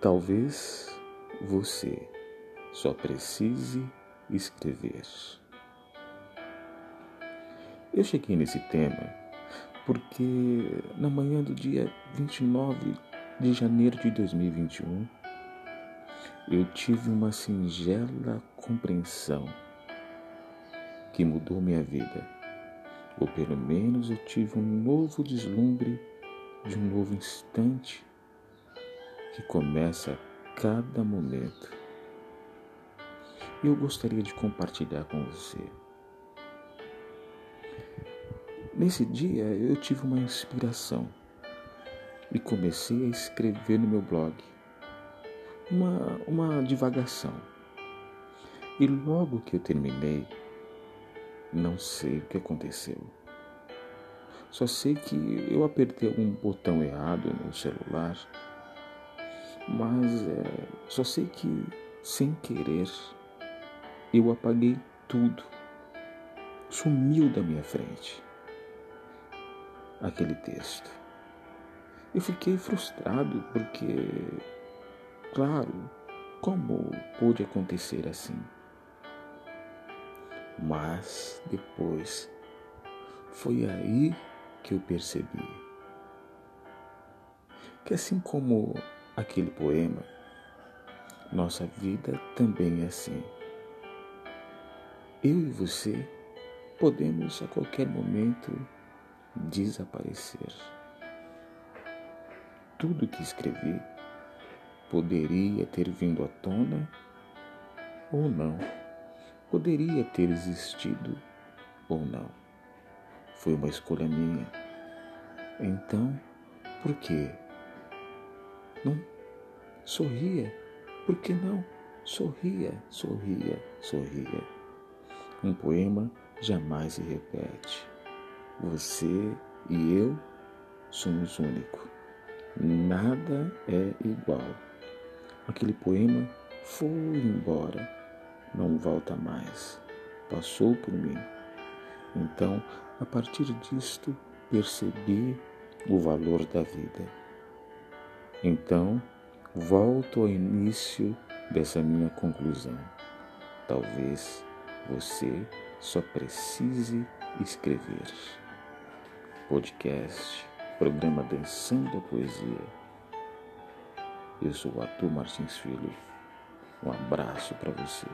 Talvez você só precise escrever. Eu cheguei nesse tema porque na manhã do dia 29 de janeiro de 2021 eu tive uma singela compreensão que mudou minha vida, ou pelo menos eu tive um novo deslumbre de um novo instante que começa a cada momento. E eu gostaria de compartilhar com você. Nesse dia eu tive uma inspiração e comecei a escrever no meu blog uma, uma divagação. E logo que eu terminei, não sei o que aconteceu. Só sei que eu apertei algum botão errado no celular mas é, só sei que, sem querer, eu apaguei tudo. Sumiu da minha frente aquele texto. Eu fiquei frustrado porque, claro, como pôde acontecer assim? Mas depois foi aí que eu percebi que assim como aquele poema, nossa vida também é assim. Eu e você podemos a qualquer momento desaparecer. Tudo que escrevi poderia ter vindo à tona ou não, poderia ter existido ou não. Foi uma escolha minha. Então, por quê? Não sorria. Por que não? Sorria, sorria, sorria. Um poema jamais se repete. Você e eu somos únicos. Nada é igual. Aquele poema foi embora, não volta mais. Passou por mim. Então, a partir disto, percebi o valor da vida. Então, volto ao início dessa minha conclusão. Talvez você só precise escrever. Podcast, programa Dançando a Poesia. Eu sou o Arthur Martins Filho. Um abraço para você.